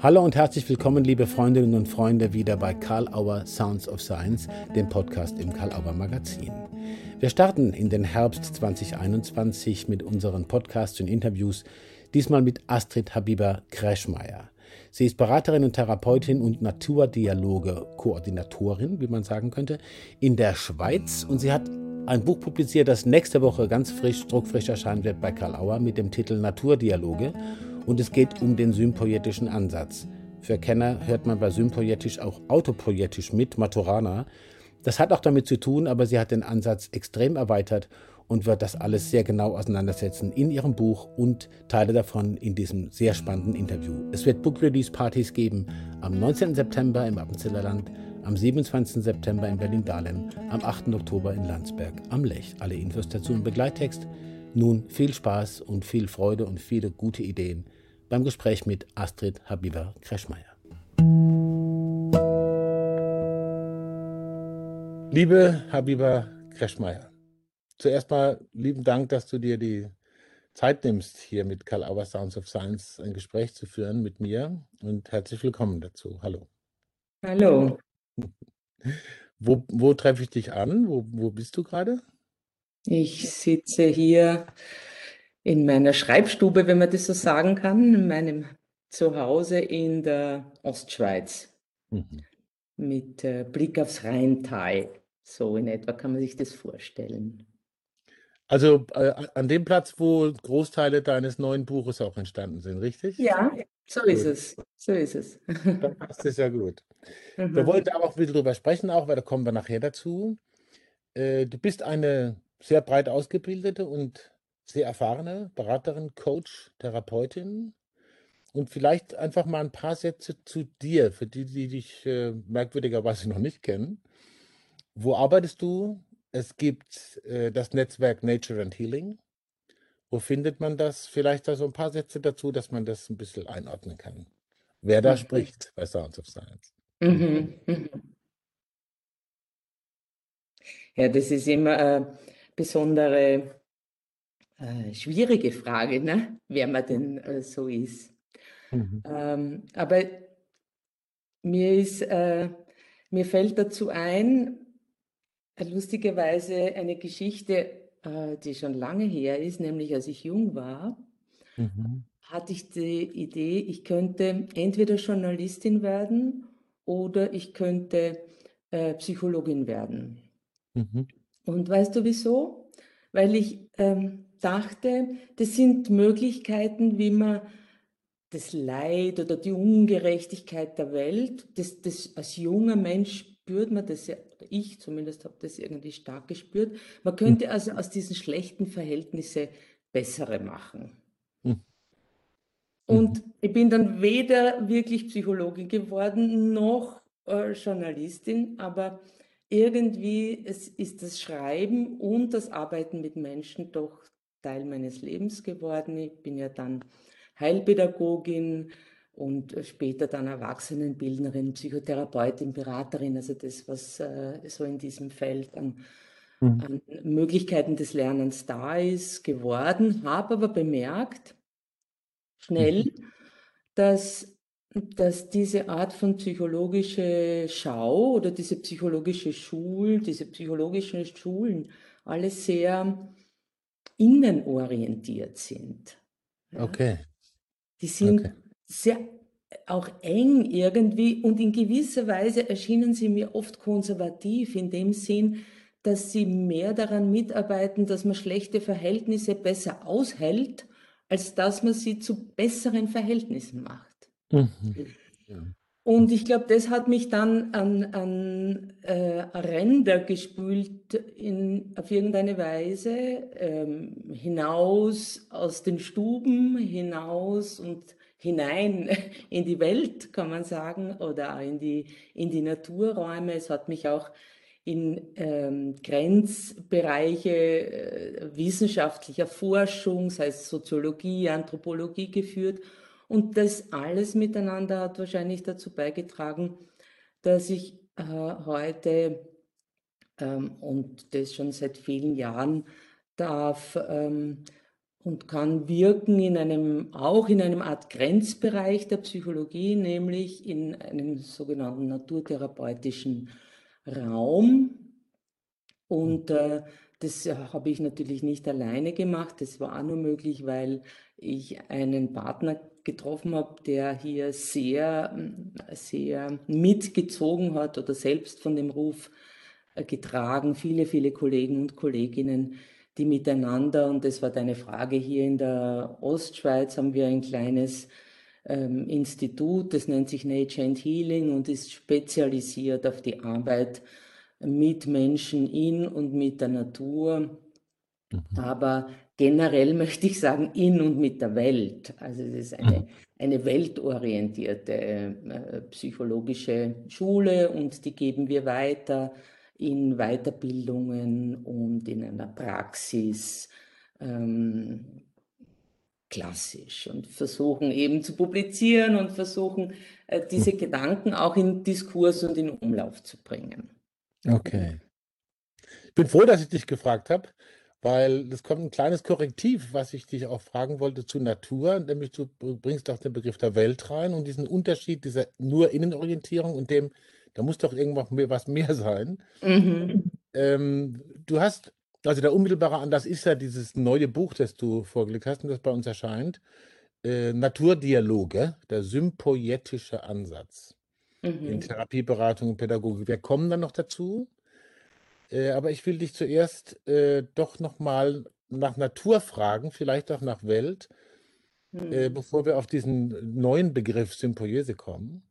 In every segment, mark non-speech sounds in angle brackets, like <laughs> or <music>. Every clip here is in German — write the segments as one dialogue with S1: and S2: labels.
S1: Hallo und herzlich willkommen, liebe Freundinnen und Freunde, wieder bei Karl Auer Sounds of Science, dem Podcast im Karl Auer Magazin. Wir starten in den Herbst 2021 mit unseren Podcasts und Interviews, diesmal mit Astrid Habiba Kreschmeier. Sie ist Beraterin und Therapeutin und Naturdialoge-Koordinatorin, wie man sagen könnte, in der Schweiz und sie hat ein Buch publiziert, das nächste Woche ganz frisch, druckfrisch erscheinen wird bei Karl Auer mit dem Titel Naturdialoge und es geht um den sympoetischen Ansatz. Für Kenner hört man bei sympoetisch auch autopoetisch mit, Maturana. Das hat auch damit zu tun, aber sie hat den Ansatz extrem erweitert und wird das alles sehr genau auseinandersetzen in ihrem Buch und Teile davon in diesem sehr spannenden Interview. Es wird Book Release Partys geben am 19. September im Appenzeller Land, am 27. September in Berlin-Dahlem, am 8. Oktober in Landsberg am Lech. Alle Infos dazu im Begleittext. Nun viel Spaß und viel Freude und viele gute Ideen beim Gespräch mit Astrid Habiba Kreschmeier. Liebe Habiba Kreschmeier, zuerst mal lieben Dank, dass du dir die Zeit nimmst, hier mit Karl Auer Sounds of Science ein Gespräch zu führen mit mir und herzlich willkommen dazu. Hallo.
S2: Hallo.
S1: Wo, wo treffe ich dich an? Wo, wo bist du gerade?
S2: Ich sitze hier in meiner Schreibstube, wenn man das so sagen kann, in meinem Zuhause in der Ostschweiz mhm. mit äh, Blick aufs Rheintal. So in etwa kann man sich das vorstellen.
S1: Also äh, an dem Platz, wo Großteile deines neuen Buches auch entstanden sind, richtig?
S2: Ja, so ist gut. es. So ist es.
S1: Dann passt es ja gut. Mhm. Wir wollten aber auch ein bisschen drüber sprechen, auch, weil da kommen wir nachher dazu. Äh, du bist eine sehr breit ausgebildete und sehr erfahrene Beraterin, Coach, Therapeutin. Und vielleicht einfach mal ein paar Sätze zu dir, für die, die dich äh, merkwürdigerweise noch nicht kennen. Wo arbeitest du? Es gibt äh, das Netzwerk Nature and Healing. Wo findet man das? Vielleicht da so ein paar Sätze dazu, dass man das ein bisschen einordnen kann. Wer da mhm. spricht bei Sounds of Science. Mhm. Mhm.
S2: Ja, das ist immer eine besondere äh, schwierige Frage, ne? wer man denn äh, so ist. Mhm. Ähm, aber mir, ist, äh, mir fällt dazu ein, äh, lustigerweise eine Geschichte, äh, die schon lange her ist, nämlich als ich jung war, mhm. hatte ich die Idee, ich könnte entweder Journalistin werden oder ich könnte Psychologin werden. Mhm. Und weißt du wieso? Weil ich ähm, dachte, das sind Möglichkeiten, wie man das Leid oder die Ungerechtigkeit der Welt, das, das als junger Mensch spürt man das ja, ich zumindest habe das irgendwie stark gespürt, man könnte hm. also aus diesen schlechten Verhältnissen bessere machen. Hm. Und mhm. ich bin dann weder wirklich Psychologin geworden noch äh, Journalistin, aber irgendwie es ist das Schreiben und das Arbeiten mit Menschen doch Teil meines Lebens geworden. Ich bin ja dann Heilpädagogin und später dann Erwachsenenbildnerin, Psychotherapeutin, Beraterin, also das, was äh, so in diesem Feld an, mhm. an, Möglichkeiten des Lernens da ist, geworden, habe aber bemerkt, schnell, mhm. dass, dass diese Art von psychologische Schau oder diese psychologische Schul, diese psychologischen Schulen alle sehr innenorientiert sind.
S1: Ja. Okay.
S2: Die sind okay. sehr auch eng irgendwie und in gewisser Weise erschienen sie mir oft konservativ in dem Sinn, dass sie mehr daran mitarbeiten, dass man schlechte Verhältnisse besser aushält, als dass man sie zu besseren Verhältnissen macht. Mhm. Ja. Und ich glaube, das hat mich dann an, an äh, Ränder gespült in, auf irgendeine Weise, ähm, hinaus aus den Stuben, hinaus und hinein <laughs> in die Welt, kann man sagen, oder in die, in die Naturräume. Es hat mich auch in ähm, Grenzbereiche äh, wissenschaftlicher Forschung, sei es Soziologie, Anthropologie geführt. Und das alles miteinander hat wahrscheinlich dazu beigetragen, dass ich äh, heute ähm, und das schon seit vielen Jahren darf ähm, und kann wirken in einem, auch in einem Art Grenzbereich der Psychologie, nämlich in einem sogenannten naturtherapeutischen Raum. Und äh, das habe ich natürlich nicht alleine gemacht. Das war nur möglich, weil ich einen Partner getroffen habe, der hier sehr, sehr mitgezogen hat oder selbst von dem Ruf äh, getragen. Viele, viele Kollegen und Kolleginnen, die miteinander, und das war deine Frage, hier in der Ostschweiz haben wir ein kleines ähm, Institut, das nennt sich Nature and Healing und ist spezialisiert auf die Arbeit mit Menschen in und mit der Natur. Mhm. Aber generell möchte ich sagen, in und mit der Welt. Also es ist eine, mhm. eine weltorientierte äh, psychologische Schule und die geben wir weiter in Weiterbildungen und in einer Praxis ähm, klassisch und versuchen eben zu publizieren und versuchen äh, diese mhm. Gedanken auch in Diskurs und in Umlauf zu bringen.
S1: Okay. Ich bin froh, dass ich dich gefragt habe, weil es kommt ein kleines Korrektiv, was ich dich auch fragen wollte zu Natur, nämlich du bringst auch den Begriff der Welt rein und diesen Unterschied dieser nur Innenorientierung und dem, da muss doch irgendwas mehr, was mehr sein. Mhm. Ähm, du hast, also der unmittelbare Anlass ist ja dieses neue Buch, das du vorgelegt hast und das bei uns erscheint, äh, Naturdialoge, der sympoetische Ansatz in mhm. Therapieberatung und Pädagogik. Wir kommen dann noch dazu. Äh, aber ich will dich zuerst äh, doch nochmal nach Natur fragen, vielleicht auch nach Welt, äh, mhm. bevor wir auf diesen neuen Begriff Sympoiese kommen.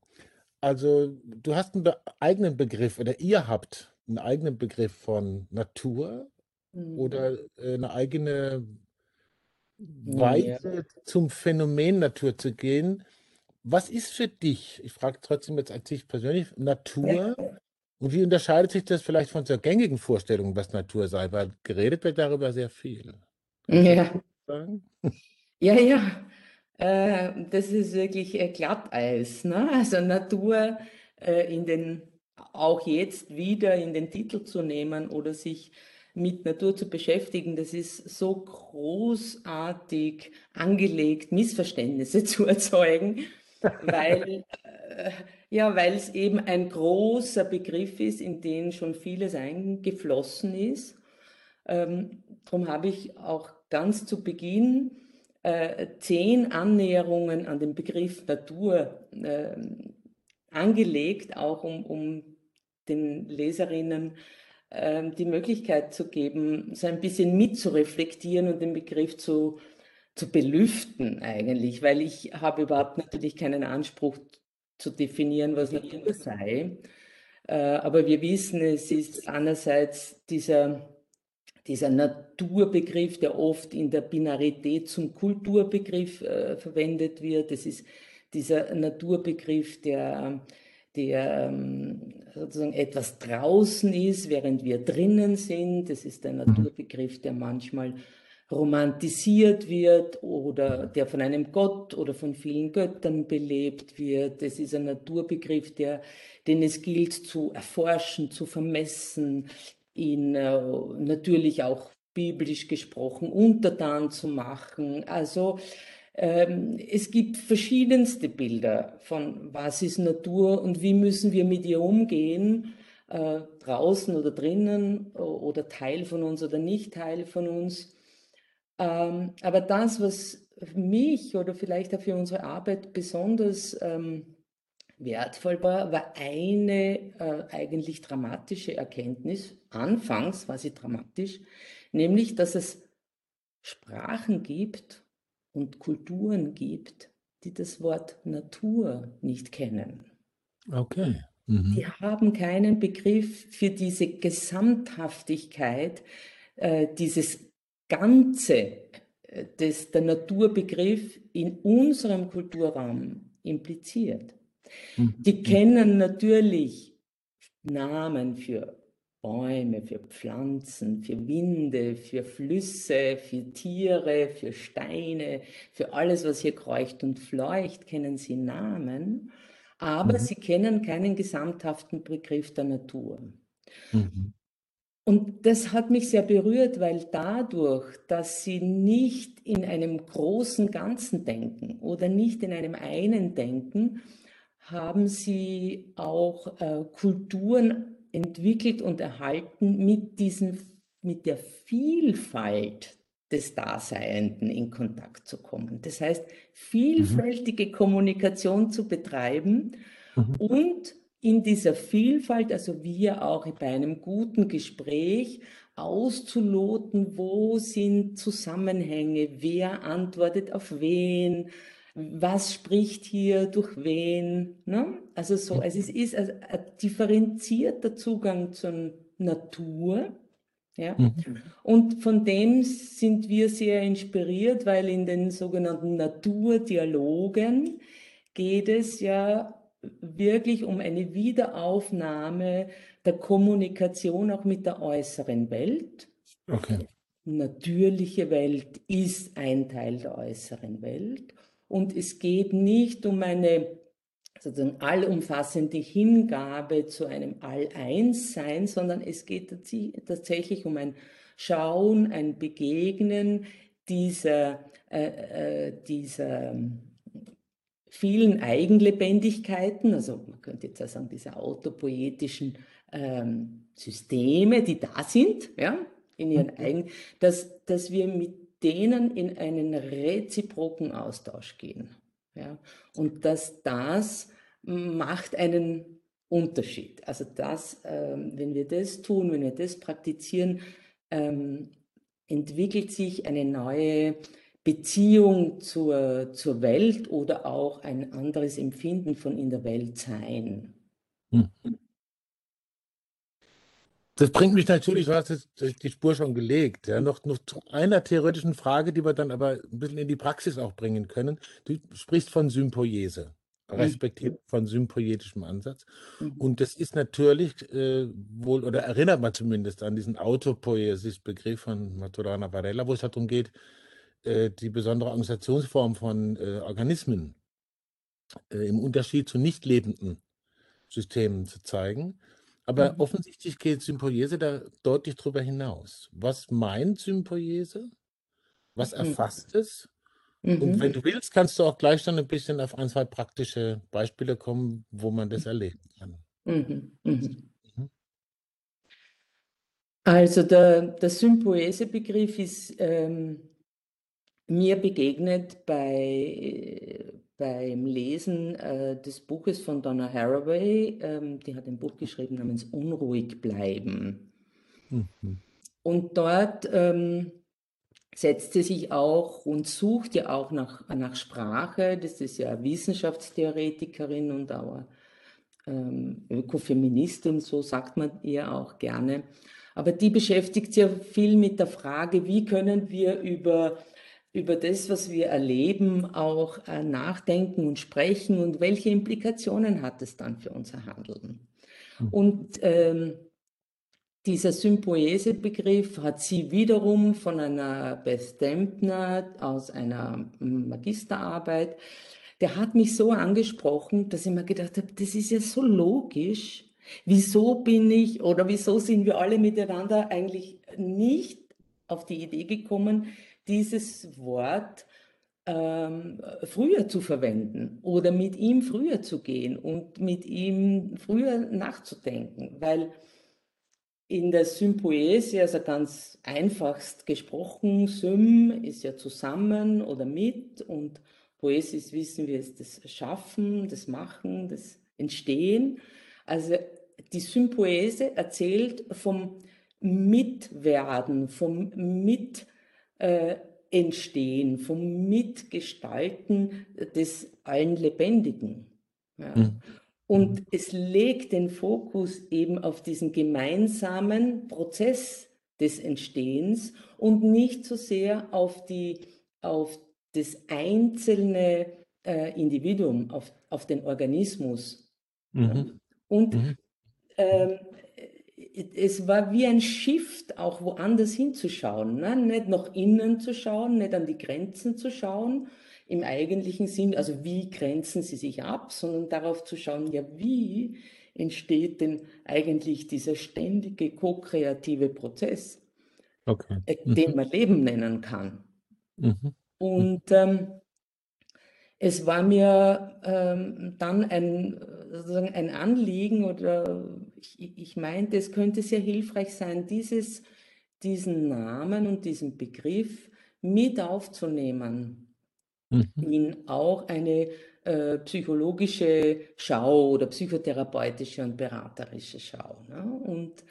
S1: Also du hast einen be eigenen Begriff oder ihr habt einen eigenen Begriff von Natur mhm. oder äh, eine eigene Weise ja. zum Phänomen Natur zu gehen, was ist für dich, ich frage trotzdem jetzt an dich persönlich, Natur und wie unterscheidet sich das vielleicht von der gängigen Vorstellung, was Natur sei? Weil geredet wird darüber sehr viel.
S2: Ja. <laughs> Ja, ja. Äh, das ist wirklich äh, Glatteis. Ne? Also Natur äh, in den, auch jetzt wieder in den Titel zu nehmen oder sich mit Natur zu beschäftigen, das ist so großartig angelegt, Missverständnisse <laughs> zu erzeugen weil, äh, ja, weil es eben ein großer Begriff ist, in den schon vieles eingeflossen ist. Ähm, darum habe ich auch ganz zu Beginn äh, zehn Annäherungen an den Begriff Natur äh, angelegt, auch um, um den Leserinnen äh, die Möglichkeit zu geben, so ein bisschen mitzureflektieren und den Begriff zu zu belüften eigentlich, weil ich habe überhaupt natürlich keinen Anspruch zu definieren, was Natur sei. Äh, aber wir wissen, es ist einerseits dieser, dieser Naturbegriff, der oft in der Binarität zum Kulturbegriff äh, verwendet wird. Es ist dieser Naturbegriff, der, der ähm, sozusagen etwas draußen ist, während wir drinnen sind. Das ist der. Naturbegriff, der manchmal romantisiert wird oder der von einem Gott oder von vielen Göttern belebt wird. Es ist ein Naturbegriff, der, den es gilt zu erforschen, zu vermessen, ihn äh, natürlich auch biblisch gesprochen untertan zu machen. Also ähm, es gibt verschiedenste Bilder von was ist Natur und wie müssen wir mit ihr umgehen, äh, draußen oder drinnen oder Teil von uns oder nicht Teil von uns. Ähm, aber das, was mich oder vielleicht auch für unsere Arbeit besonders ähm, wertvoll war, war eine äh, eigentlich dramatische Erkenntnis. Anfangs war sie dramatisch, nämlich, dass es Sprachen gibt und Kulturen gibt, die das Wort Natur nicht kennen.
S1: Okay.
S2: Mhm. Die haben keinen Begriff für diese Gesamthaftigkeit, äh, dieses Ganze, äh, das der Naturbegriff in unserem Kulturraum impliziert. Mhm. Die kennen natürlich Namen für Bäume, für Pflanzen, für Winde, für Flüsse, für Tiere, für Steine, für alles, was hier kreucht und fleucht, kennen sie Namen, aber mhm. sie kennen keinen gesamthaften Begriff der Natur. Mhm. Und das hat mich sehr berührt, weil dadurch, dass sie nicht in einem großen Ganzen denken oder nicht in einem einen denken, haben sie auch äh, Kulturen entwickelt und erhalten mit diesen, mit der Vielfalt des Daseienden in Kontakt zu kommen. Das heißt, vielfältige mhm. Kommunikation zu betreiben mhm. und in dieser Vielfalt, also wir auch bei einem guten Gespräch auszuloten, wo sind Zusammenhänge, wer antwortet auf wen, was spricht hier durch wen. Ne? Also so, also es ist ein, ein differenzierter Zugang zur Natur. Ja? Mhm. Und von dem sind wir sehr inspiriert, weil in den sogenannten Naturdialogen geht es ja wirklich um eine Wiederaufnahme der Kommunikation auch mit der äußeren Welt. Okay. Natürliche Welt ist ein Teil der äußeren Welt. Und es geht nicht um eine sozusagen allumfassende Hingabe zu einem All-Eins-Sein, sondern es geht tatsächlich um ein Schauen, ein Begegnen dieser, äh, äh, dieser vielen Eigenlebendigkeiten, also man könnte jetzt auch sagen, diese autopoetischen ähm, Systeme, die da sind, ja, in ihren mhm. eigenen, dass, dass wir mit denen in einen reziproken Austausch gehen. Ja, und dass das macht einen Unterschied. Also das, ähm, wenn wir das tun, wenn wir das praktizieren, ähm, entwickelt sich eine neue Beziehung zur, zur Welt oder auch ein anderes Empfinden von in der Welt sein. Hm.
S1: Das bringt mich natürlich, du hast jetzt die Spur schon gelegt, ja, noch, noch zu einer theoretischen Frage, die wir dann aber ein bisschen in die Praxis auch bringen können. Du sprichst von Sympoiese, mhm. respektive von sympoietischem Ansatz. Mhm. Und das ist natürlich äh, wohl, oder erinnert man zumindest an diesen Autopoiesis-Begriff von Maturana Varela, wo es darum geht, äh, die besondere Organisationsform von äh, Organismen äh, im Unterschied zu nicht lebenden Systemen zu zeigen. Aber mhm. offensichtlich geht Sympoiese da deutlich drüber hinaus. Was meint Sympoiese? Was mhm. erfasst es? Mhm. Und wenn du willst, kannst du auch gleich dann ein bisschen auf ein, zwei praktische Beispiele kommen, wo man das erleben kann. Mhm.
S2: Mhm. mhm. Also der, der Sympoese-Begriff ist ähm, mir begegnet bei, beim Lesen äh, des Buches von Donna Haraway. Ähm, die hat ein Buch geschrieben namens Unruhig bleiben. Mhm. Und dort ähm, setzt sie sich auch und sucht ja auch nach, nach Sprache. Das ist ja Wissenschaftstheoretikerin und auch ähm, Ökofeministin, so sagt man ihr auch gerne. Aber die beschäftigt sich ja viel mit der Frage, wie können wir über über das, was wir erleben, auch äh, nachdenken und sprechen und welche Implikationen hat es dann für unser Handeln. Mhm. Und ähm, dieser Sympoese-Begriff hat sie wiederum von einer Beth Dempner aus einer Magisterarbeit, der hat mich so angesprochen, dass ich mir gedacht habe, das ist ja so logisch. Wieso bin ich oder wieso sind wir alle miteinander eigentlich nicht auf die Idee gekommen, dieses Wort ähm, früher zu verwenden oder mit ihm früher zu gehen und mit ihm früher nachzudenken, weil in der Sympoesie, also ganz einfachst gesprochen, Sym ist ja zusammen oder mit und Poesis wissen wir ist das Schaffen, das Machen, das Entstehen. Also die Sympoese erzählt vom Mitwerden, vom Mit äh, entstehen, vom Mitgestalten des allen Lebendigen. Ja. Mhm. Und es legt den Fokus eben auf diesen gemeinsamen Prozess des Entstehens und nicht so sehr auf, die, auf das einzelne äh, Individuum, auf, auf den Organismus. Mhm. Und mhm. ähm, es war wie ein Shift, auch woanders hinzuschauen. Ne? Nicht nach innen zu schauen, nicht an die Grenzen zu schauen, im eigentlichen Sinn, also wie grenzen sie sich ab, sondern darauf zu schauen, ja, wie entsteht denn eigentlich dieser ständige ko-kreative Prozess, okay. Äh, mhm. den man Leben nennen kann. Mhm. Und ähm, es war mir ähm, dann ein, sozusagen ein Anliegen oder ich, ich meinte, es könnte sehr hilfreich sein, dieses, diesen Namen und diesen Begriff mit aufzunehmen mhm. in auch eine äh, psychologische Schau oder psychotherapeutische und beraterische Schau. Ne? Und,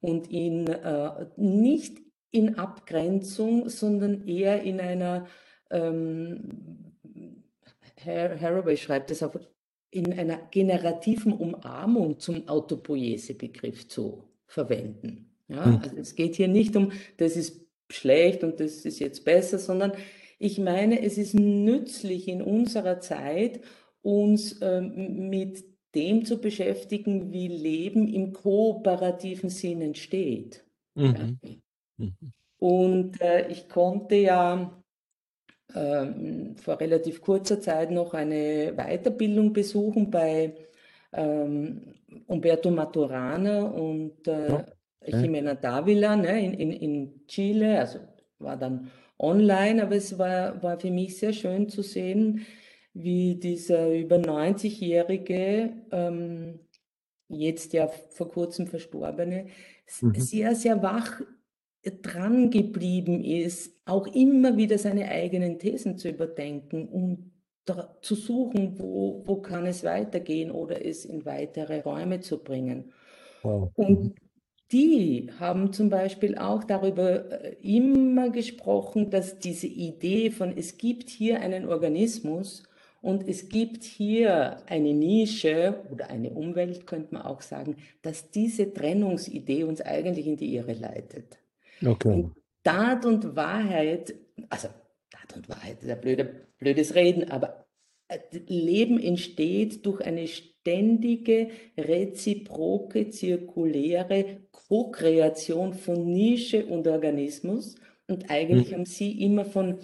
S2: und ihn äh, nicht in Abgrenzung, sondern eher in einer ähm, Haraway schreibt es auch, in einer generativen Umarmung zum Autopoiese-Begriff zu verwenden. Ja, hm. also es geht hier nicht um, das ist schlecht und das ist jetzt besser, sondern ich meine, es ist nützlich in unserer Zeit, uns ähm, mit dem zu beschäftigen, wie Leben im kooperativen Sinn entsteht. Mhm. Ja. Mhm. Und äh, ich konnte ja ähm, vor relativ kurzer Zeit noch eine Weiterbildung besuchen bei ähm, Umberto Maturana und äh, okay. Jimena Davila ne, in, in, in Chile. Also war dann online, aber es war, war für mich sehr schön zu sehen, wie dieser über 90-jährige, ähm, jetzt ja vor kurzem verstorbene, mhm. sehr, sehr wach dran geblieben ist, auch immer wieder seine eigenen Thesen zu überdenken und zu suchen, wo, wo kann es weitergehen oder es in weitere Räume zu bringen. Wow. Und mhm. die haben zum Beispiel auch darüber äh, immer gesprochen, dass diese Idee von es gibt hier einen Organismus und es gibt hier eine Nische oder eine Umwelt, könnte man auch sagen, dass diese Trennungsidee uns eigentlich in die Irre leitet. Okay. Und Tat und Wahrheit, also Tat und Wahrheit ist ein blöde, blödes Reden, aber äh, Leben entsteht durch eine ständige, reziproke, zirkuläre Co-Kreation von Nische und Organismus. Und eigentlich hm. haben Sie immer von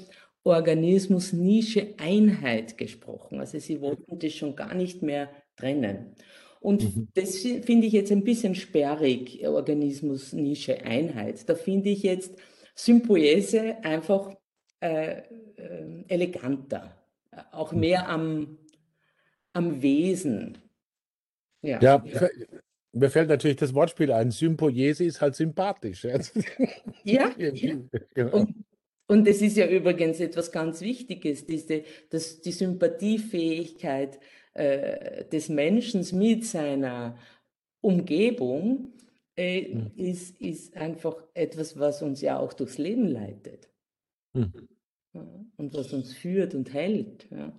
S2: Organismus, Nische, Einheit gesprochen. Also Sie wollten das schon gar nicht mehr trennen. Und mhm. das finde ich jetzt ein bisschen sperrig, Organismus, Nische, Einheit. Da finde ich jetzt Sympoese einfach äh, äh, eleganter, auch mhm. mehr am, am Wesen.
S1: Ja, ja, mir fällt natürlich das Wortspiel ein. Sympoiese ist halt sympathisch. <laughs>
S2: Ja, ja. Genau. Und, und es ist ja übrigens etwas ganz Wichtiges, diese, das, die Sympathiefähigkeit äh, des Menschen mit seiner Umgebung äh, mhm. ist, ist einfach etwas, was uns ja auch durchs Leben leitet. Mhm. Ja, und was uns führt und hält. Ja.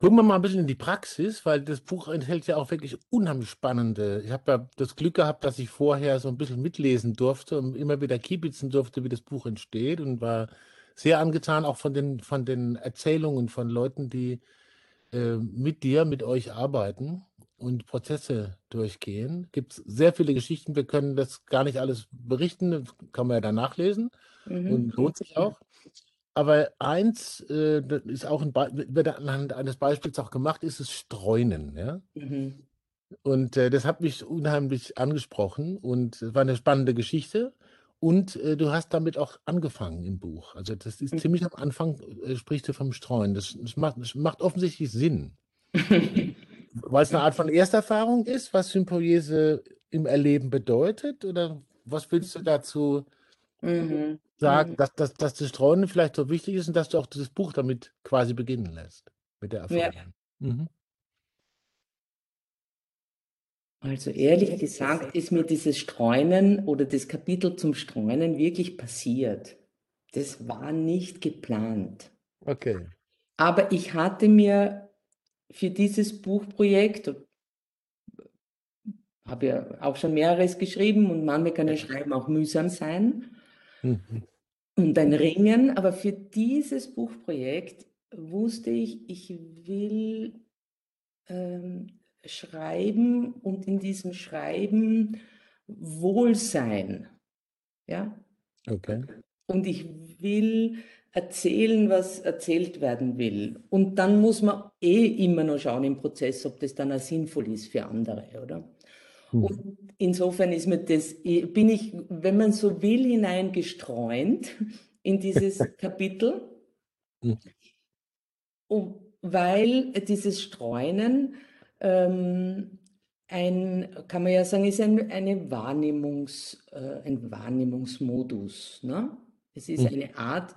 S1: Gucken wir mal ein bisschen in die Praxis, weil das Buch enthält ja auch wirklich unheimlich spannende. Ich habe ja das Glück gehabt, dass ich vorher so ein bisschen mitlesen durfte und immer wieder kiebitzen durfte, wie das Buch entsteht und war sehr angetan auch von den, von den Erzählungen von Leuten, die äh, mit dir, mit euch arbeiten und Prozesse durchgehen. Gibt es sehr viele Geschichten. Wir können das gar nicht alles berichten, das kann man ja dann nachlesen mhm. und lohnt sich auch. Aber eins äh, ist auch ein wird anhand eines Beispiels auch gemacht, ist es Streunen. Ja? Mhm. Und äh, das hat mich unheimlich angesprochen und es war eine spannende Geschichte. Und äh, du hast damit auch angefangen im Buch. Also das ist mhm. ziemlich am Anfang, äh, sprichst du vom Streuen. Das, das, macht, das macht offensichtlich Sinn. <laughs> Weil es eine Art von Ersterfahrung ist, was Sympoiese im Erleben bedeutet? Oder was willst du dazu mhm. sagen, mhm. Dass, dass, dass das Streuen vielleicht so wichtig ist und dass du auch das Buch damit quasi beginnen lässt, mit der Erfahrung? Ja. Mhm.
S2: Also ehrlich gesagt ist mir dieses Streunen oder das Kapitel zum Streunen wirklich passiert. Das war nicht geplant.
S1: Okay.
S2: Aber ich hatte mir für dieses Buchprojekt, habe ja auch schon mehreres geschrieben und manchmal kann das Schreiben auch mühsam sein mhm. und ein Ringen, aber für dieses Buchprojekt wusste ich, ich will ähm, Schreiben und in diesem Schreiben Wohlsein. Ja?
S1: Okay.
S2: Und ich will erzählen, was erzählt werden will. Und dann muss man eh immer noch schauen im Prozess, ob das dann auch sinnvoll ist für andere, oder? Mhm. Und insofern ist mir das, bin ich, wenn man so will, hineingestreunt in dieses <laughs> Kapitel. Mhm. weil dieses Streunen ähm, ein, kann man ja sagen, ist ein, eine Wahrnehmungs, äh, ein Wahrnehmungsmodus. Ne? Es ist mhm. eine Art,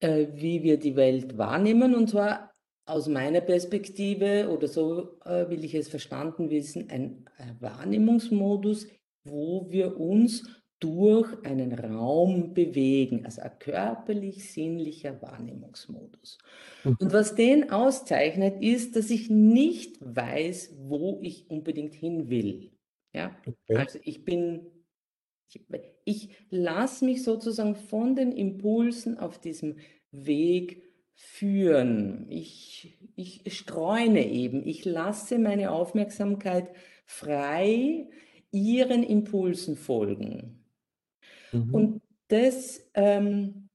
S2: äh, wie wir die Welt wahrnehmen, und zwar aus meiner Perspektive, oder so äh, will ich es verstanden wissen, ein Wahrnehmungsmodus, wo wir uns durch einen Raum bewegen, also ein körperlich-sinnlicher Wahrnehmungsmodus. Mhm. Und was den auszeichnet, ist, dass ich nicht weiß, wo ich unbedingt hin will. Ja? Okay. Also ich bin, ich, ich lasse mich sozusagen von den Impulsen auf diesem Weg führen. Ich, ich streune eben, ich lasse meine Aufmerksamkeit frei ihren Impulsen folgen. Mhm. Und das ähm,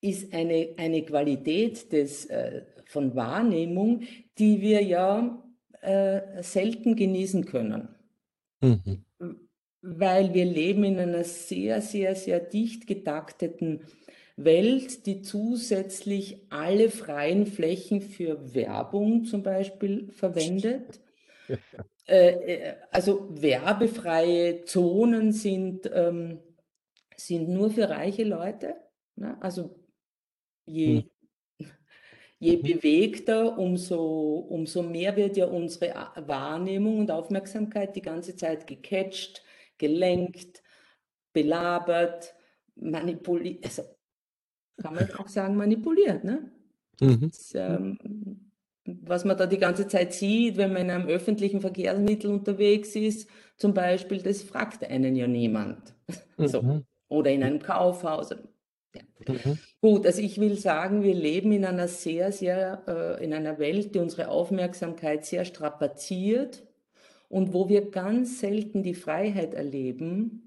S2: ist eine, eine Qualität des, äh, von Wahrnehmung, die wir ja äh, selten genießen können. Mhm. Weil wir leben in einer sehr, sehr, sehr dicht getakteten Welt, die zusätzlich alle freien Flächen für Werbung zum Beispiel verwendet. <laughs> Äh, äh, also werbefreie Zonen sind ähm, sind nur für reiche Leute. Ne? Also je, hm. je mhm. bewegter, umso, umso mehr wird ja unsere Wahrnehmung und Aufmerksamkeit die ganze Zeit gecatcht, gelenkt, belabert, manipuliert. Also kann man auch sagen, manipuliert. Ne? Mhm. Das, ähm, was man da die ganze Zeit sieht, wenn man in einem öffentlichen Verkehrsmittel unterwegs ist, zum Beispiel, das fragt einen ja niemand. <laughs> Mhm. So oder in einem Kaufhaus. Ja. Mhm. Gut, also ich will sagen, wir leben in einer sehr, sehr, äh, in einer Welt, die unsere Aufmerksamkeit sehr strapaziert und wo wir ganz selten die Freiheit erleben,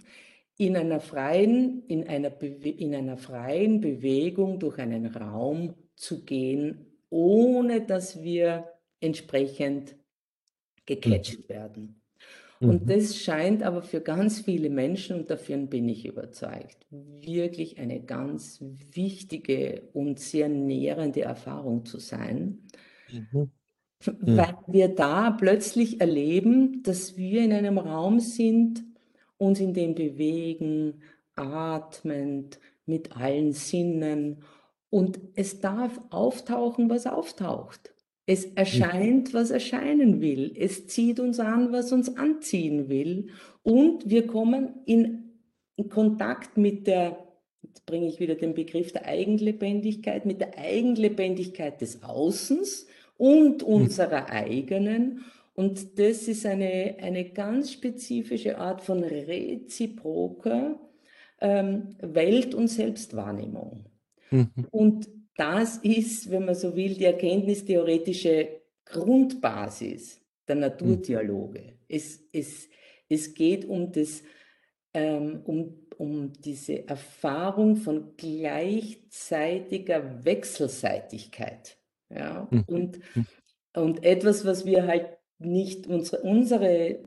S2: in einer freien, in einer, in einer freien Bewegung durch einen Raum zu gehen, ohne dass wir entsprechend gecatcht mhm. werden. Und mhm. das scheint aber für ganz viele Menschen, und dafür bin ich überzeugt, wirklich eine ganz wichtige und sehr nährende Erfahrung zu sein, mhm. weil wir da plötzlich erleben, dass wir in einem Raum sind, uns in dem bewegen, atmend, mit allen Sinnen. Und es darf auftauchen, was auftaucht. Es erscheint, was erscheinen will. Es zieht uns an, was uns anziehen will. Und wir kommen in, in Kontakt mit der, jetzt bringe ich wieder den Begriff der Eigenlebendigkeit, mit der Eigenlebendigkeit des Außens und hm. unserer eigenen. Und das ist eine, eine ganz spezifische Art von reziproker ähm, Welt- und Selbstwahrnehmung. Mhm. Und das ist, wenn man so will, die erkenntnistheoretische Grundbasis der Naturdialoge. Mhm. Es, es, es geht um, das, ähm, um, um diese Erfahrung von gleichzeitiger Wechselseitigkeit. Ja? Mhm. Und, und etwas, was wir halt nicht, unsere, unsere,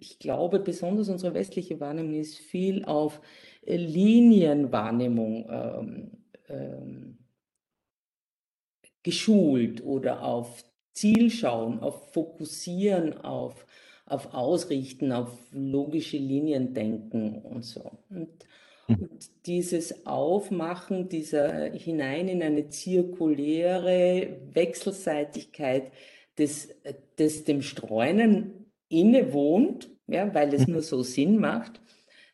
S2: ich glaube, besonders unsere westliche Wahrnehmung ist viel auf Linienwahrnehmung ähm, ähm, geschult oder auf Zielschauen, auf Fokussieren, auf, auf Ausrichten, auf logische Linien denken und so. Und, hm. und dieses Aufmachen dieser hinein in eine zirkuläre Wechselseitigkeit, das, das dem Streunen innewohnt, ja, weil es hm. nur so Sinn macht,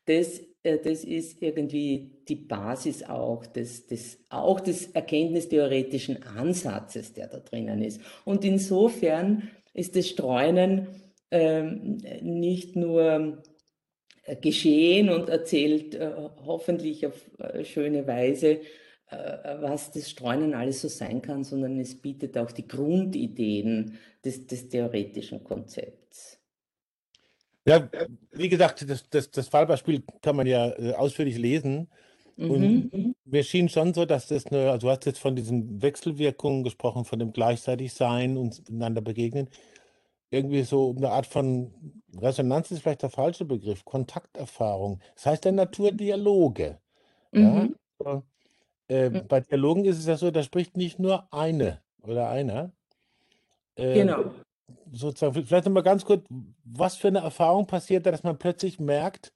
S2: das äh, das ist irgendwie die Basis auch des, des, auch des erkenntnistheoretischen Ansatzes, der da drinnen ist. Und insofern ist das Streunen ähm, nicht nur äh, geschehen und erzählt äh, hoffentlich auf äh, schöne Weise, äh, was das Streunen alles so sein kann, sondern es bietet auch die Grundideen des, des theoretischen Konzepts.
S1: Ja, wie gesagt, das, das, das Fallbeispiel kann man ja äh, ausführlich lesen. Und mhm. mir schien schon so, dass das eine, also du hast jetzt von diesen Wechselwirkungen gesprochen, von dem Gleichzeitigsein und einander begegnen. Irgendwie so eine Art von Resonanz ist vielleicht der falsche Begriff, Kontakterfahrung. Das heißt der Naturdialoge. Ja? Mhm. So, äh, mhm. bei Dialogen ist es ja so, da spricht nicht nur eine oder einer.
S2: Äh, genau.
S1: Sozusagen, vielleicht nochmal ganz kurz, was für eine Erfahrung passiert da, dass man plötzlich merkt,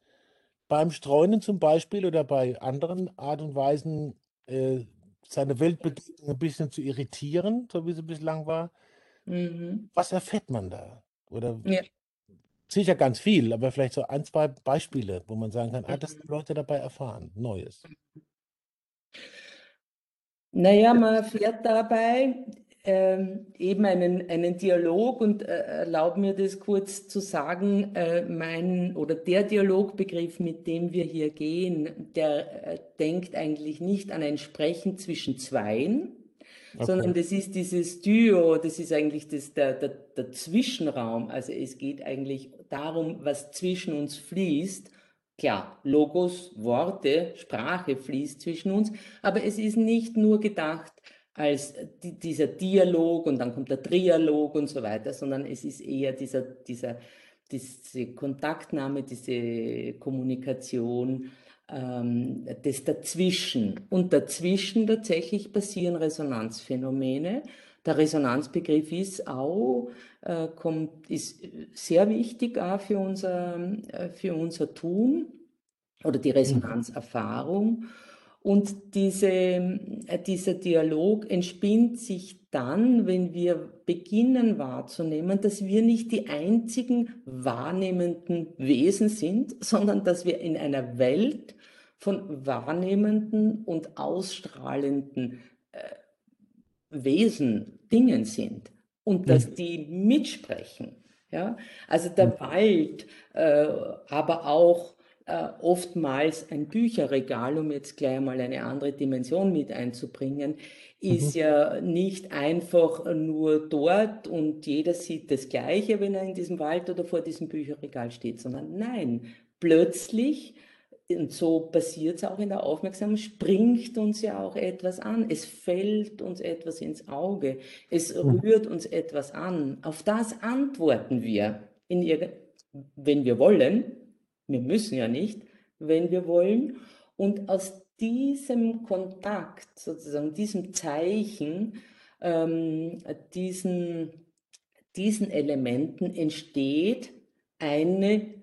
S1: beim Streunen zum Beispiel oder bei anderen Art und Weisen, äh, seine Weltbegegnung ein bisschen zu irritieren, so wie sie bislang war. Mhm. Was erfährt man da? Oder ja. sicher ganz viel, aber vielleicht so ein, zwei Beispiele, wo man sagen kann, ah, das haben Leute dabei erfahren, Neues.
S2: Naja, man erfährt dabei ähm, eben einen, einen Dialog und äh, erlaub mir das kurz zu sagen, äh, mein oder der Dialogbegriff, mit dem wir hier gehen, der äh, denkt eigentlich nicht an ein Sprechen zwischen Zweien, okay. sondern das ist dieses Duo, das ist eigentlich das, der, der, der Zwischenraum. Also es geht eigentlich darum, was zwischen uns fließt. Klar, Logos, Worte, Sprache fließt zwischen uns, aber es ist nicht nur gedacht, als die, dieser Dialog und dann kommt der Trialog und so weiter, sondern es ist eher dieser, dieser, diese Kontaktnahme, diese Kommunikation, ähm, das Dazwischen. Und dazwischen tatsächlich passieren Resonanzphänomene. Der Resonanzbegriff ist auch, äh, kommt, ist sehr wichtig auch für unser, äh, für unser Tun oder die mhm. Und diese, äh, dieser Dialog entspinnt sich dann, wenn wir beginnen wahrzunehmen, dass wir nicht die einzigen wahrnehmenden Wesen sind, sondern dass wir in einer Welt von wahrnehmenden und ausstrahlenden äh, Wesen, Dingen sind und dass mhm. die mitsprechen. Ja? Also der mhm. Wald, äh, aber auch äh, oftmals ein Bücherregal, um jetzt gleich mal eine andere Dimension mit einzubringen, ist mhm. ja nicht einfach nur dort und jeder sieht das Gleiche, wenn er in diesem Wald oder vor diesem Bücherregal steht, sondern nein, plötzlich, und so passiert es auch in der Aufmerksamkeit, springt uns ja auch etwas an. Es fällt uns etwas ins Auge. Es mhm. rührt uns etwas an. Auf das antworten wir, in wenn wir wollen, wir müssen ja nicht, wenn wir wollen. Und aus diesem Kontakt, sozusagen diesem Zeichen, ähm, diesen, diesen Elementen entsteht eine,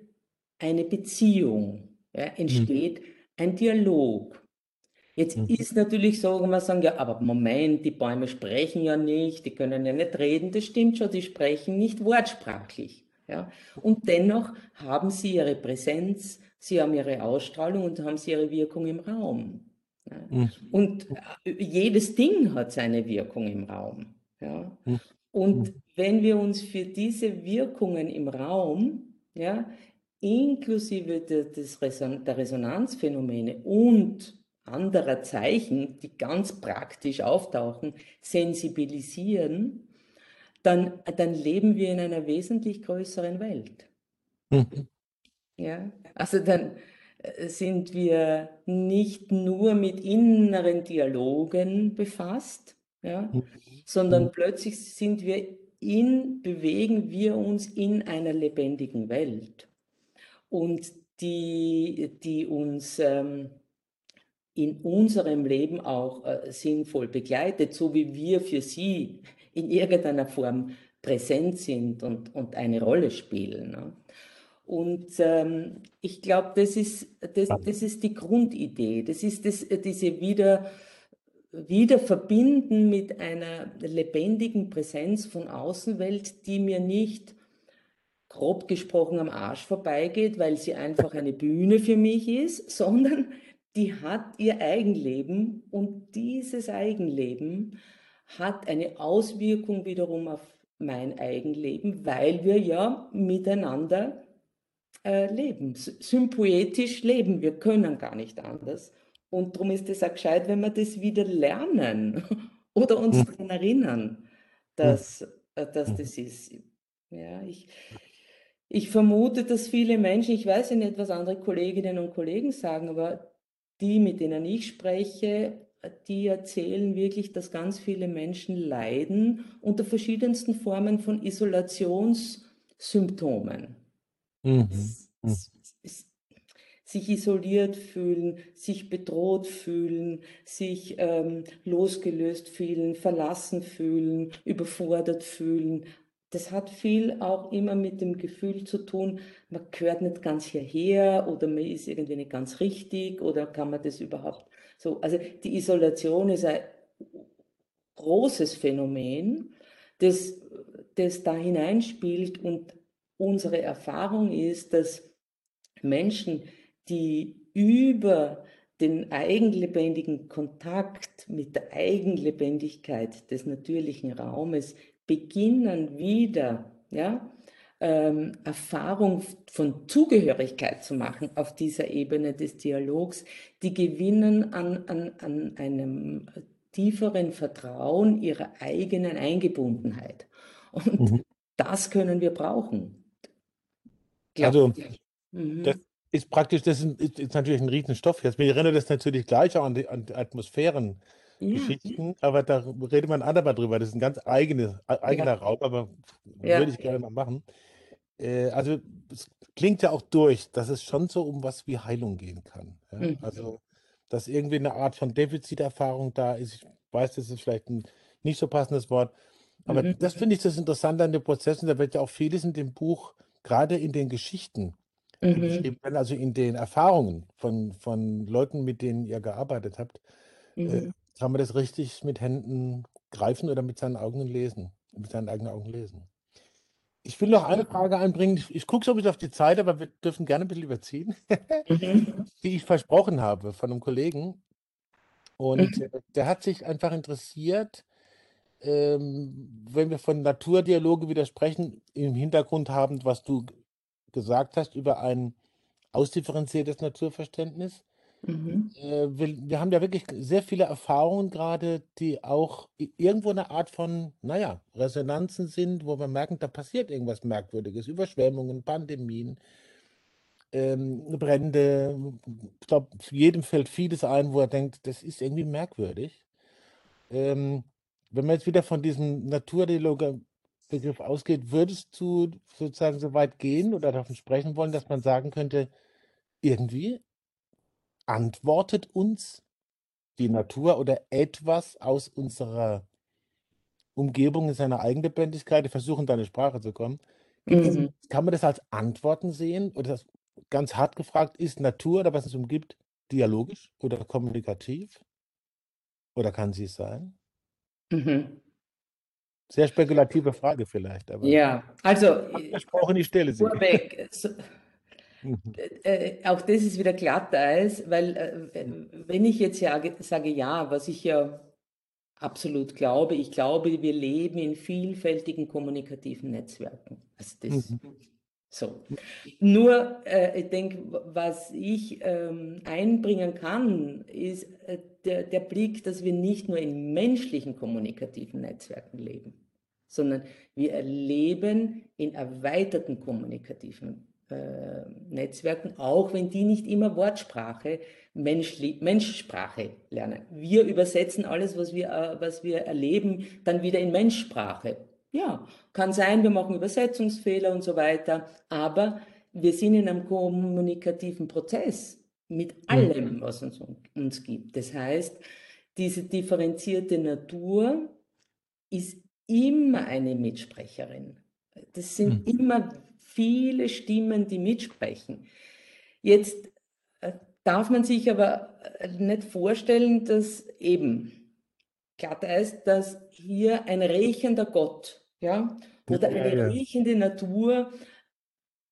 S2: eine Beziehung, ja, entsteht mhm. ein Dialog. Jetzt mhm. ist natürlich so, wenn man sagen, ja, aber Moment, die Bäume sprechen ja nicht, die können ja nicht reden, das stimmt schon, die sprechen nicht wortsprachlich. Ja? Und dennoch haben sie ihre Präsenz, sie haben ihre Ausstrahlung und haben sie ihre Wirkung im Raum. Ja? Mhm. Und äh, jedes Ding hat seine Wirkung im Raum. Ja? Mhm. Und mhm. wenn wir uns für diese Wirkungen im Raum, ja, inklusive de, des Reson der Resonanzphänomene und anderer Zeichen, die ganz praktisch auftauchen, sensibilisieren, dann, dann leben wir in einer wesentlich größeren Welt. Mhm. Ja, also dann äh, sind wir nicht nur mit inneren Dialogen befasst, ja, mhm. sondern mhm. plötzlich sind wir in, bewegen wir uns in einer lebendigen Welt und die, die uns ähm, in unserem Leben auch äh, sinnvoll begleitet, so wie wir für sie in irgendeiner Form präsent sind und, und eine Rolle spielen. Ne? Und ähm, ich glaube, das ist, das, das ist die Grundidee. Das ist das, diese wieder, wieder verbinden mit einer lebendigen Präsenz von Außenwelt, die mir nicht grob gesprochen am Arsch vorbeigeht, weil sie einfach eine Bühne für mich ist, <laughs> sondern die hat ihr Eigenleben und dieses Eigenleben hat eine Auswirkung wiederum auf mein Eigenleben, weil wir ja miteinander äh, leben, sympoetisch leben. Wir können gar nicht anders. Und darum ist es auch gescheit, wenn wir das wieder lernen <laughs> oder uns mhm. daran erinnern, dass, äh, dass hm. das ist. Ja, ich, ich vermute, dass viele Menschen, ich weiß ja nicht, was andere Kolleginnen und Kollegen sagen, aber die, mit denen ich spreche, die erzählen wirklich, dass ganz viele Menschen leiden unter verschiedensten Formen von Isolationssymptomen. Mhm. mhm. Sich isoliert fühlen, sich bedroht fühlen, sich ähm, losgelöst fühlen, verlassen fühlen, überfordert fühlen. Das hat viel auch immer mit dem Gefühl zu tun, man gehört nicht ganz hierher oder man ist irgendwie nicht ganz richtig oder kann man das überhaupt so, also die Isolation ist ein großes Phänomen, das, das da hineinspielt und unsere Erfahrung ist, dass Menschen, die über den eigenlebendigen Kontakt mit der Eigenlebendigkeit des natürlichen Raumes beginnen wieder, ja, ähm, Erfahrung von Zugehörigkeit zu machen auf dieser Ebene des Dialogs, die gewinnen an, an, an einem tieferen Vertrauen ihrer eigenen Eingebundenheit. Und mhm. das können wir brauchen.
S1: Glaub, also, mhm. das ist praktisch, das ist, ist, natürlich ein Riesenstoff jetzt. Mir erinnert das natürlich gleich auch an die, an die Atmosphären. Geschichten, ja. aber da redet man andermal drüber. Das ist ein ganz eigene, eigener ja. Raum, aber ja. würde ich gerne mal machen. Äh, also es klingt ja auch durch, dass es schon so um was wie Heilung gehen kann. Ja? Mhm. Also, dass irgendwie eine Art von Defiziterfahrung da ist. Ich weiß, das ist vielleicht ein nicht so passendes Wort, aber mhm. das finde ich das Interessante an dem Prozess und da wird ja auch vieles in dem Buch, gerade in den Geschichten, mhm. beschrieben werden, also in den Erfahrungen von, von Leuten, mit denen ihr gearbeitet habt, äh, mhm. äh, kann man das richtig mit Händen greifen oder mit seinen Augen lesen, mit seinen eigenen Augen lesen. Ich will noch eine Frage einbringen. Ich, ich gucke so ein bisschen auf die Zeit, aber wir dürfen gerne ein bisschen überziehen, mhm. <laughs> die ich versprochen habe von einem Kollegen. Und mhm. der hat sich einfach interessiert, ähm, wenn wir von Naturdialoge widersprechen, im Hintergrund haben, was du gesagt hast über ein ausdifferenziertes Naturverständnis. Mhm. Äh, wir, wir haben ja wirklich sehr viele Erfahrungen gerade, die auch irgendwo eine Art von, naja, Resonanzen sind, wo wir merken, da passiert irgendwas Merkwürdiges. Überschwemmungen, Pandemien, ähm, Brände. Ich glaube, jedem fällt vieles ein, wo er denkt, das ist irgendwie merkwürdig. Ähm, wenn man jetzt wieder von diesem Naturdialog-Begriff ausgeht, würdest du sozusagen so weit gehen oder davon sprechen wollen, dass man sagen könnte, irgendwie antwortet uns die Natur oder etwas aus unserer Umgebung in seiner Eigenlebendigkeit, wir versuchen deine Sprache zu kommen. Mhm. Kann man das als Antworten sehen? Oder das ganz hart gefragt, ist Natur oder was es umgibt dialogisch oder kommunikativ? Oder kann sie es sein? Mhm. Sehr spekulative Frage vielleicht,
S2: aber ja, also
S1: versprochen, ich stelle sie.
S2: Mhm. Äh, auch das ist wieder Glatteis, weil äh, wenn ich jetzt ja sage ja, was ich ja absolut glaube, ich glaube, wir leben in vielfältigen kommunikativen Netzwerken. Also das, mhm. so. Nur, äh, ich denke, was ich ähm, einbringen kann, ist äh, der, der Blick, dass wir nicht nur in menschlichen kommunikativen Netzwerken leben, sondern wir erleben in erweiterten kommunikativen äh, Netzwerken, auch wenn die nicht immer Wortsprache, Menschsprache lernen. Wir übersetzen alles, was wir, äh, was wir erleben, dann wieder in Menschsprache. Ja, kann sein, wir machen Übersetzungsfehler und so weiter, aber wir sind in einem kommunikativen Prozess mit allem, was uns, uns gibt. Das heißt, diese differenzierte Natur ist immer eine Mitsprecherin. Das sind mhm. immer viele Stimmen, die mitsprechen. Jetzt äh, darf man sich aber äh, nicht vorstellen, dass eben klar ist, dass hier ein rächender Gott ja, oder eine riechende Natur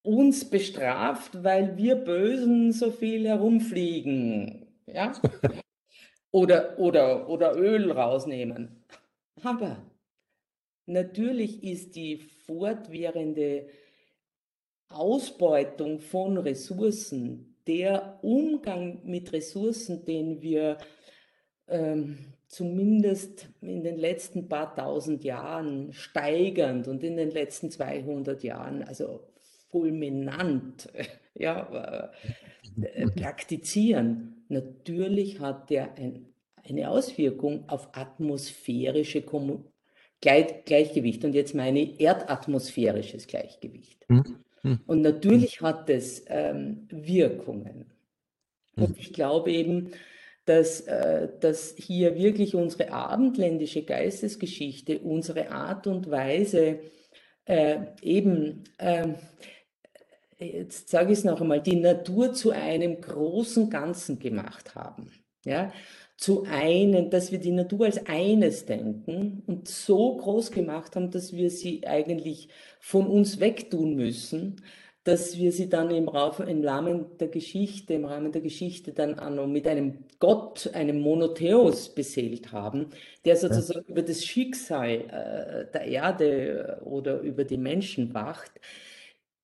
S2: uns bestraft, weil wir Bösen so viel herumfliegen. Ja? <laughs> oder, oder, oder Öl rausnehmen. Aber natürlich ist die fortwährende Ausbeutung von Ressourcen, der Umgang mit Ressourcen, den wir ähm, zumindest in den letzten paar tausend Jahren steigernd und in den letzten 200 Jahren, also fulminant <laughs> ja, äh, praktizieren, natürlich hat der ein, eine Auswirkung auf atmosphärische Kommun Gleich Gleichgewicht. Und jetzt meine ich erdatmosphärisches Gleichgewicht. Mhm. Und natürlich hat es ähm, Wirkungen. Und mhm. ich glaube eben, dass, äh, dass hier wirklich unsere abendländische Geistesgeschichte, unsere Art und Weise, äh, eben, äh, jetzt sage ich es noch einmal, die Natur zu einem großen Ganzen gemacht haben. Ja? Zu einem, dass wir die Natur als eines denken und so groß gemacht haben, dass wir sie eigentlich von uns wegtun müssen, dass wir sie dann im, im Rahmen der Geschichte, im Rahmen der Geschichte dann auch noch mit einem Gott, einem Monotheos beseelt haben, der sozusagen ja. über das Schicksal äh, der Erde oder über die Menschen wacht.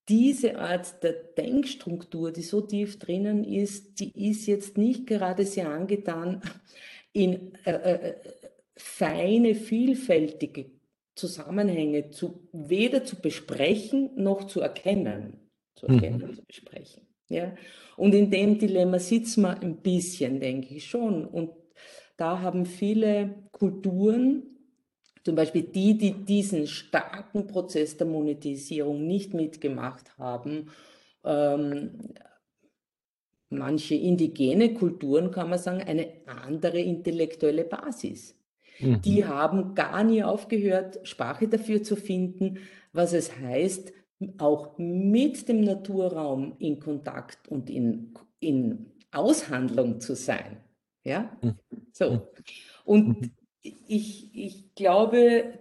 S2: Diese Art der Denkstruktur, die so tief drinnen ist, die ist jetzt nicht gerade sehr angetan, in äh, äh, feine, vielfältige Zusammenhänge zu, weder zu besprechen noch zu erkennen zu erkennen mhm. und zu besprechen. Ja? Und in dem Dilemma sitzen wir ein bisschen, denke ich schon. Und da haben viele Kulturen, zum Beispiel die, die diesen starken Prozess der Monetisierung nicht mitgemacht haben, ähm, manche indigene Kulturen, kann man sagen, eine andere intellektuelle Basis. Mhm. Die haben gar nie aufgehört, Sprache dafür zu finden, was es heißt, auch mit dem Naturraum in Kontakt und in, in Aushandlung zu sein. Ja, mhm. so. Und mhm. Ich, ich glaube,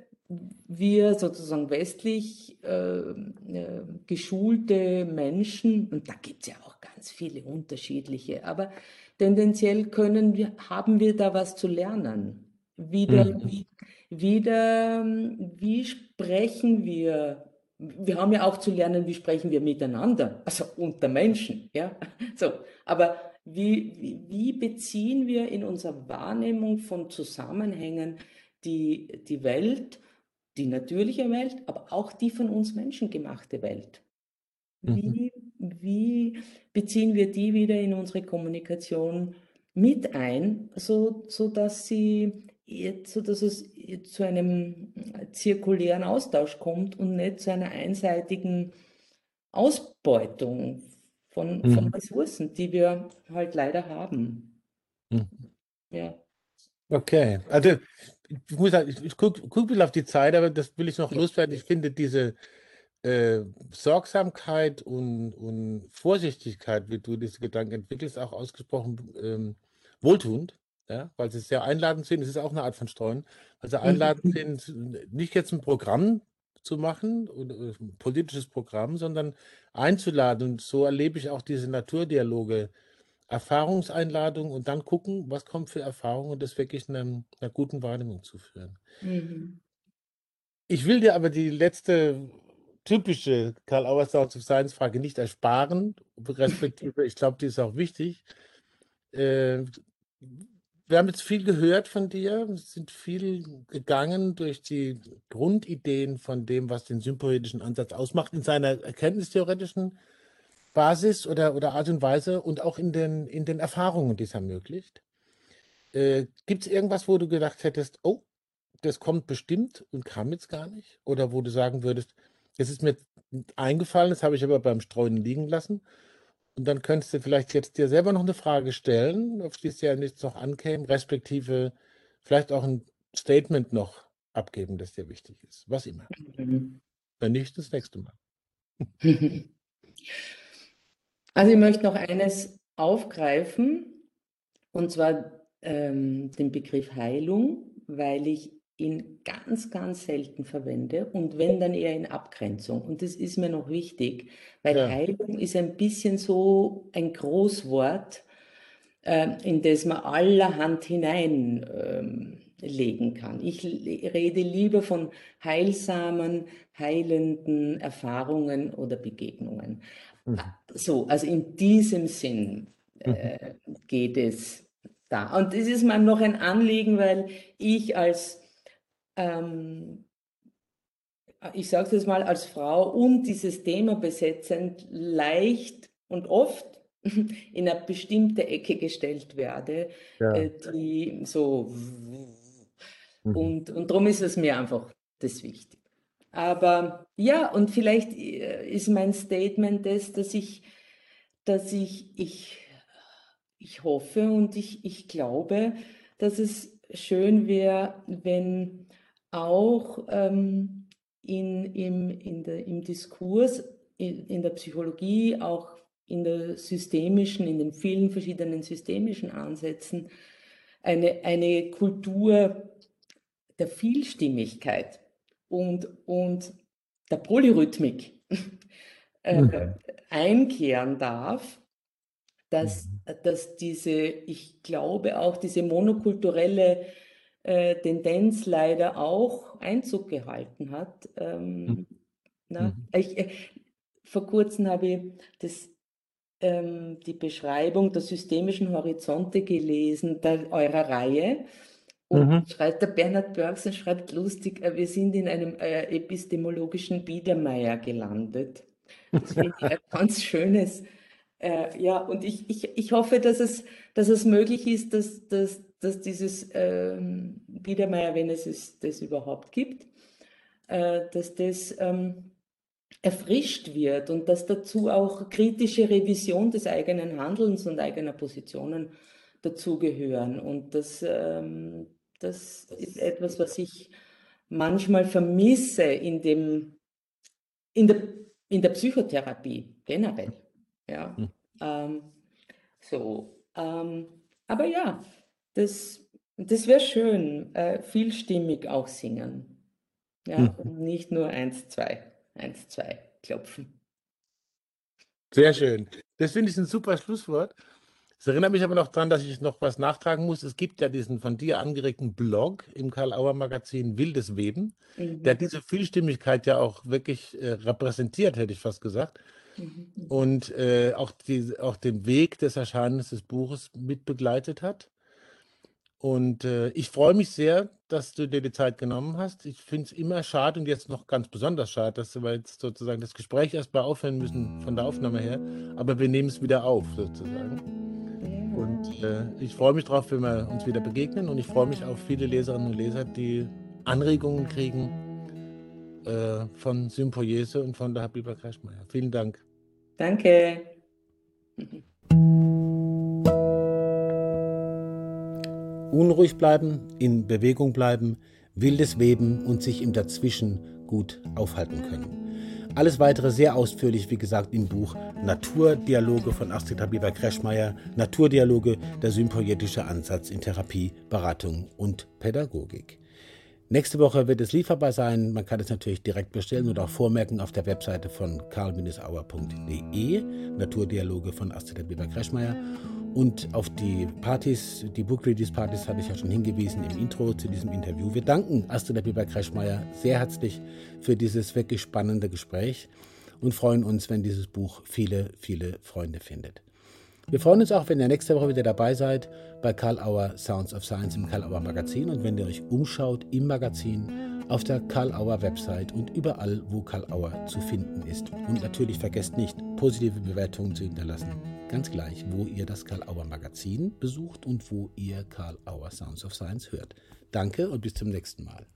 S2: wir sozusagen westlich äh, äh, geschulte Menschen, und da gibt es ja auch ganz viele unterschiedliche, aber tendenziell können wir, haben wir da was zu lernen. Wieder, mhm. wie, wieder, wie sprechen wir wir haben ja auch zu lernen, wie sprechen wir miteinander, also unter Menschen, ja. <laughs> So, aber wie, wie, wie beziehen wir in unserer Wahrnehmung von Zusammenhängen die, die Welt, die natürliche Welt, aber auch die von uns Menschen gemachte Welt? Wie, mhm. wie beziehen wir die wieder in unsere Kommunikation mit ein, so, so dass sie jetzt, so dass es zu einem zirkulären Austausch kommt und nicht zu einer einseitigen Ausbeutung von, mhm. von Ressourcen, die wir halt leider haben.
S1: Mhm. Ja. Okay, also ich muss sagen, ich, gucke guck ein auf die Zeit, aber das will ich noch loswerden. Ich finde diese äh, Sorgsamkeit und, und Vorsichtigkeit, wie du diese Gedanken entwickelst, auch ausgesprochen ähm, wohltuend ja, weil sie sehr einladend sind. Es ist auch eine Art von Streuen, weil sie einladend sind, nicht jetzt ein Programm zu machen, ein politisches Programm, sondern einzuladen. Und so erlebe ich auch diese Naturdialoge, Erfahrungseinladung und dann gucken, was kommt für Erfahrungen und das wirklich einer, einer guten Wahrnehmung zu führen. Mhm. Ich will dir aber die letzte typische Karl Auer Sounds of Science Frage nicht ersparen, respektive, ich glaube, die ist auch wichtig. Äh, wir haben jetzt viel gehört von dir, sind viel gegangen durch die Grundideen von dem, was den sympoetischen Ansatz ausmacht, in seiner erkenntnistheoretischen Basis oder, oder Art und Weise und auch in den, in den Erfahrungen, die es ermöglicht. Äh, Gibt es irgendwas, wo du gedacht hättest, oh, das kommt bestimmt und kam jetzt gar nicht? Oder wo du sagen würdest, das ist mir eingefallen, das habe ich aber beim Streuen liegen lassen? Und dann könntest du vielleicht jetzt dir selber noch eine Frage stellen, auf die es ja nichts noch ankäme, respektive vielleicht auch ein Statement noch abgeben, das dir wichtig ist. Was immer. Mhm. Wenn nicht, das nächste Mal. <laughs>
S2: Also ich möchte noch eines aufgreifen, und zwar ähm, den Begriff Heilung, weil ich ihn ganz, ganz selten verwende und wenn dann eher in Abgrenzung. Und das ist mir noch wichtig, weil ja. Heilung ist ein bisschen so ein Großwort, äh, in das man allerhand hineinlegen ähm, kann. Ich rede lieber von heilsamen, heilenden Erfahrungen oder Begegnungen. Mhm. So, also in diesem Sinn äh, mhm. geht es da. Und das ist mir noch ein Anliegen, weil ich als ähm, ich sage es jetzt mal als Frau und dieses Thema besetzend leicht und oft <laughs> in eine bestimmte Ecke gestellt werde, ja. Äh, die so mhm. und, und darum ist es mir einfach das wichtig. Aber ja, und vielleicht äh, ist mein Statement das, dass ich, dass ich, ich, ich hoffe und ich, ich glaube, dass es schön wäre, wenn auch ähm, in, im, in der, im Diskurs, in, in der Psychologie, auch in der systemischen, in den vielen verschiedenen systemischen Ansätzen, eine, eine Kultur der Vielstimmigkeit und, und der Polyrhythmik <laughs> äh, mhm. einkehren darf, dass, mhm. dass diese, ich glaube auch diese monokulturelle äh, Tendenz leider auch Einzug gehalten hat. Ähm, mhm. na, mhm. ich, äh, vor kurzem habe ich das, ähm, die Beschreibung der systemischen Horizonte gelesen bei eurer Reihe. Und mhm. schreibt der Bernhard Börgsen schreibt lustig, äh, wir sind in einem äh, epistemologischen Biedermeier gelandet. Das finde ich ein <laughs> ganz schönes. Äh, ja, und ich, ich, ich hoffe, dass es, dass es möglich ist, dass, dass, dass dieses ähm, Biedermeier, wenn es es das überhaupt gibt, äh, dass das ähm, erfrischt wird und dass dazu auch kritische Revision des eigenen Handelns und eigener Positionen dazugehören. Und das, ähm, das ist etwas, was ich manchmal vermisse in, dem, in, der, in der Psychotherapie generell. Ja. Hm. Ähm, so. Ähm, aber ja, das, das wäre schön, äh, vielstimmig auch singen. Ja, hm. nicht nur eins, zwei, eins, zwei klopfen.
S1: Sehr schön. Das finde ich ein super Schlusswort. Es erinnert mich aber noch daran, dass ich noch was nachtragen muss. Es gibt ja diesen von dir angeregten Blog im Karl-Auer-Magazin Wildes Weben, mhm. der diese Vielstimmigkeit ja auch wirklich äh, repräsentiert, hätte ich fast gesagt. Mhm. Und äh, auch, die, auch den Weg des Erscheinens des Buches mitbegleitet hat. Und äh, ich freue mich sehr, dass du dir die Zeit genommen hast. Ich finde es immer schade und jetzt noch ganz besonders schade, dass wir jetzt sozusagen das Gespräch erstmal aufhören müssen von der Aufnahme her. Aber wir nehmen es wieder auf sozusagen. Und äh, ich freue mich darauf, wenn wir uns wieder begegnen. Und ich freue mich auf viele Leserinnen und Leser, die Anregungen kriegen äh, von Sympoiese und von der Habiba Kreschmeier. Vielen Dank.
S2: Danke.
S1: Unruhig bleiben, in Bewegung bleiben, wildes Weben und sich im Dazwischen gut aufhalten können. Alles weitere sehr ausführlich, wie gesagt, im Buch Naturdialoge von Astrid Habiba Kreschmeier, Naturdialoge, der sympoietische Ansatz in Therapie, Beratung und Pädagogik. Nächste Woche wird es lieferbar sein. Man kann es natürlich direkt bestellen oder auch vormerken auf der Webseite von karl-auer.de, Naturdialoge von Astrid Habiba Kreschmeier. Und auf die Partys, die Book Release Partys hatte ich ja schon hingewiesen im Intro zu diesem Interview. Wir danken Astrid Biber Kreschmeier sehr herzlich für dieses wirklich spannende Gespräch und freuen uns, wenn dieses Buch viele, viele Freunde findet. Wir freuen uns auch, wenn ihr nächste Woche wieder dabei seid bei Karl Auer Sounds of Science im Karl Auer Magazin und wenn ihr euch umschaut im Magazin auf der Karl Auer Website und überall, wo Karl Auer zu finden ist. Und natürlich vergesst nicht, positive Bewertungen zu hinterlassen. Ganz gleich, wo ihr das Karl Auer Magazin besucht und wo ihr Karl Auer Sounds of Science hört. Danke und bis zum nächsten Mal.